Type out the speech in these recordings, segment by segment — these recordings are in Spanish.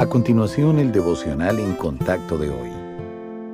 A continuación, el devocional en contacto de hoy.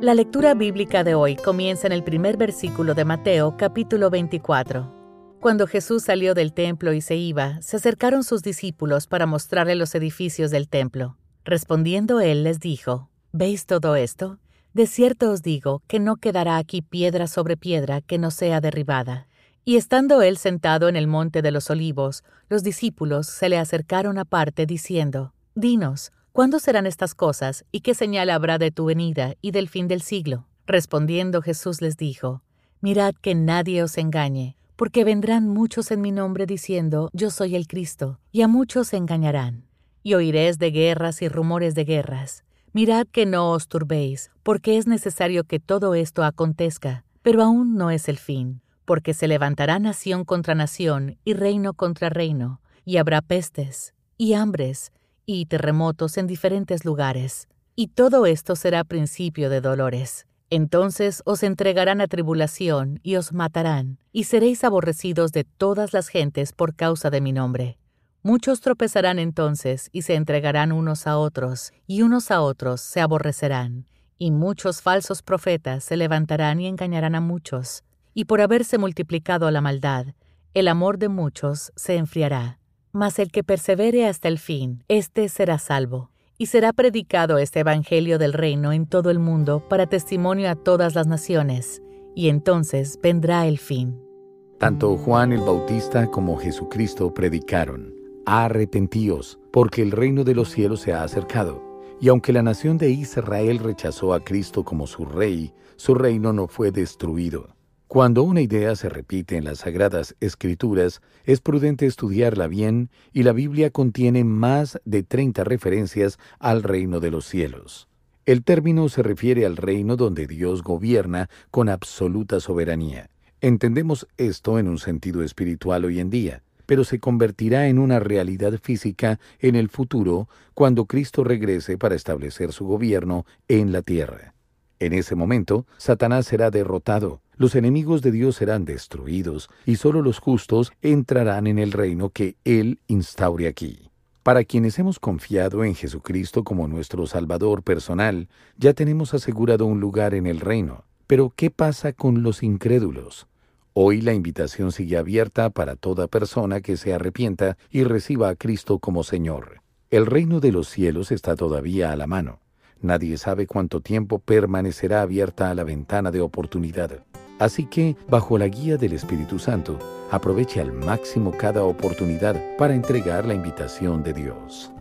La lectura bíblica de hoy comienza en el primer versículo de Mateo, capítulo 24. Cuando Jesús salió del templo y se iba, se acercaron sus discípulos para mostrarle los edificios del templo. Respondiendo él les dijo, ¿Veis todo esto? De cierto os digo que no quedará aquí piedra sobre piedra que no sea derribada. Y estando él sentado en el monte de los olivos, los discípulos se le acercaron aparte diciendo, Dinos, ¿Cuándo serán estas cosas y qué señal habrá de tu venida y del fin del siglo? Respondiendo Jesús les dijo, Mirad que nadie os engañe, porque vendrán muchos en mi nombre diciendo, Yo soy el Cristo, y a muchos se engañarán. Y oiréis de guerras y rumores de guerras. Mirad que no os turbéis, porque es necesario que todo esto acontezca, pero aún no es el fin, porque se levantará nación contra nación y reino contra reino, y habrá pestes, y hambres, y terremotos en diferentes lugares. Y todo esto será principio de dolores. Entonces os entregarán a tribulación y os matarán, y seréis aborrecidos de todas las gentes por causa de mi nombre. Muchos tropezarán entonces y se entregarán unos a otros, y unos a otros se aborrecerán. Y muchos falsos profetas se levantarán y engañarán a muchos. Y por haberse multiplicado la maldad, el amor de muchos se enfriará. Mas el que persevere hasta el fin, éste será salvo. Y será predicado este Evangelio del reino en todo el mundo para testimonio a todas las naciones, y entonces vendrá el fin. Tanto Juan el Bautista como Jesucristo predicaron, arrepentíos, porque el reino de los cielos se ha acercado. Y aunque la nación de Israel rechazó a Cristo como su rey, su reino no fue destruido. Cuando una idea se repite en las Sagradas Escrituras, es prudente estudiarla bien y la Biblia contiene más de 30 referencias al reino de los cielos. El término se refiere al reino donde Dios gobierna con absoluta soberanía. Entendemos esto en un sentido espiritual hoy en día, pero se convertirá en una realidad física en el futuro cuando Cristo regrese para establecer su gobierno en la tierra. En ese momento, Satanás será derrotado, los enemigos de Dios serán destruidos, y solo los justos entrarán en el reino que Él instaure aquí. Para quienes hemos confiado en Jesucristo como nuestro Salvador personal, ya tenemos asegurado un lugar en el reino. Pero, ¿qué pasa con los incrédulos? Hoy la invitación sigue abierta para toda persona que se arrepienta y reciba a Cristo como Señor. El reino de los cielos está todavía a la mano. Nadie sabe cuánto tiempo permanecerá abierta a la ventana de oportunidad. Así que, bajo la guía del Espíritu Santo, aproveche al máximo cada oportunidad para entregar la invitación de Dios.